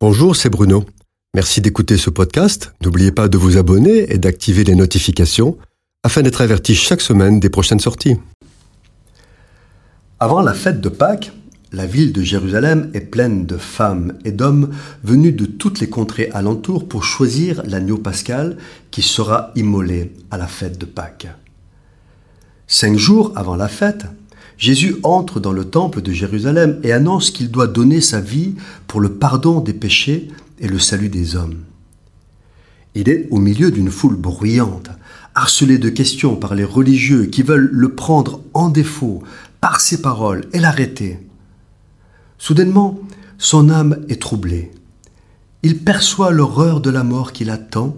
Bonjour, c'est Bruno. Merci d'écouter ce podcast. N'oubliez pas de vous abonner et d'activer les notifications afin d'être averti chaque semaine des prochaines sorties. Avant la fête de Pâques, la ville de Jérusalem est pleine de femmes et d'hommes venus de toutes les contrées alentours pour choisir l'agneau pascal qui sera immolé à la fête de Pâques. Cinq jours avant la fête, Jésus entre dans le temple de Jérusalem et annonce qu'il doit donner sa vie pour le pardon des péchés et le salut des hommes. Il est au milieu d'une foule bruyante, harcelé de questions par les religieux qui veulent le prendre en défaut par ses paroles et l'arrêter. Soudainement, son âme est troublée. Il perçoit l'horreur de la mort qui l'attend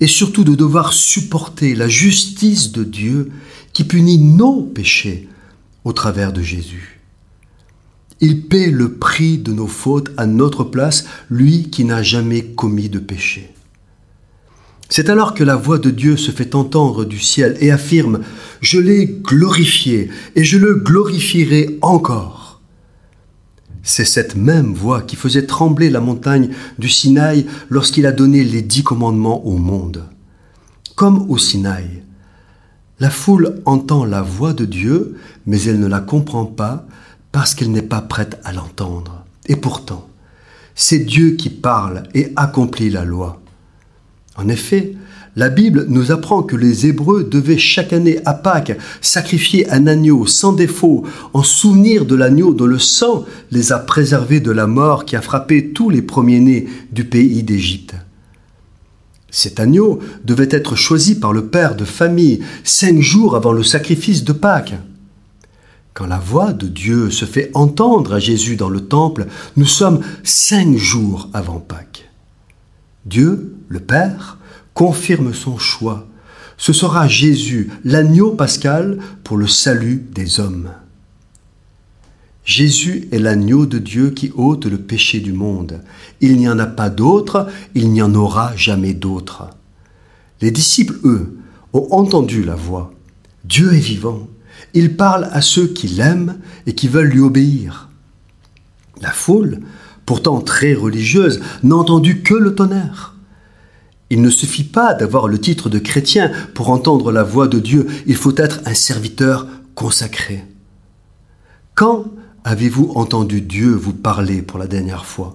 et surtout de devoir supporter la justice de Dieu qui punit nos péchés au travers de Jésus. Il paie le prix de nos fautes à notre place, lui qui n'a jamais commis de péché. C'est alors que la voix de Dieu se fait entendre du ciel et affirme ⁇ Je l'ai glorifié et je le glorifierai encore ⁇ C'est cette même voix qui faisait trembler la montagne du Sinaï lorsqu'il a donné les dix commandements au monde. Comme au Sinaï, la foule entend la voix de Dieu, mais elle ne la comprend pas parce qu'elle n'est pas prête à l'entendre. Et pourtant, c'est Dieu qui parle et accomplit la loi. En effet, la Bible nous apprend que les Hébreux devaient chaque année à Pâques sacrifier un agneau sans défaut en souvenir de l'agneau dont le sang les a préservés de la mort qui a frappé tous les premiers-nés du pays d'Égypte. Cet agneau devait être choisi par le père de famille cinq jours avant le sacrifice de Pâques. Quand la voix de Dieu se fait entendre à Jésus dans le temple, nous sommes cinq jours avant Pâques. Dieu, le Père, confirme son choix. Ce sera Jésus, l'agneau pascal, pour le salut des hommes. Jésus est l'agneau de Dieu qui ôte le péché du monde. Il n'y en a pas d'autre, il n'y en aura jamais d'autre. Les disciples, eux, ont entendu la voix. Dieu est vivant. Il parle à ceux qui l'aiment et qui veulent lui obéir. La foule, pourtant très religieuse, n'a entendu que le tonnerre. Il ne suffit pas d'avoir le titre de chrétien pour entendre la voix de Dieu, il faut être un serviteur consacré. Quand avez-vous entendu Dieu vous parler pour la dernière fois?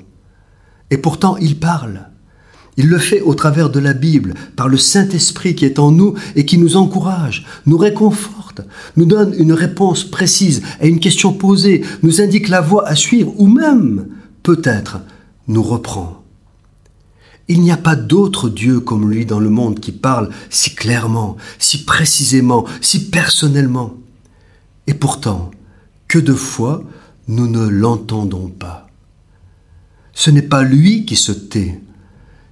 Et pourtant, il parle. Il le fait au travers de la Bible, par le Saint-Esprit qui est en nous et qui nous encourage, nous réconforte, nous donne une réponse précise à une question posée, nous indique la voie à suivre ou même, peut-être, nous reprend. Il n'y a pas d'autre Dieu comme lui dans le monde qui parle si clairement, si précisément, si personnellement. Et pourtant, que de fois nous ne l'entendons pas. Ce n'est pas lui qui se tait,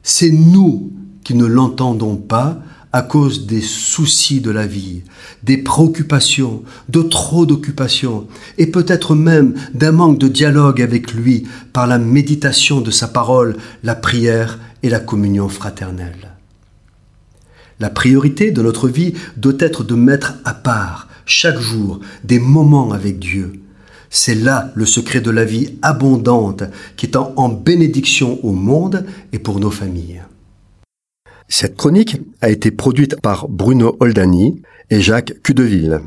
c'est nous qui ne l'entendons pas à cause des soucis de la vie, des préoccupations, de trop d'occupations, et peut-être même d'un manque de dialogue avec lui par la méditation de sa parole, la prière et la communion fraternelle. La priorité de notre vie doit être de mettre à part, chaque jour, des moments avec Dieu, c'est là le secret de la vie abondante qui est en bénédiction au monde et pour nos familles. Cette chronique a été produite par Bruno Oldani et Jacques Cudeville.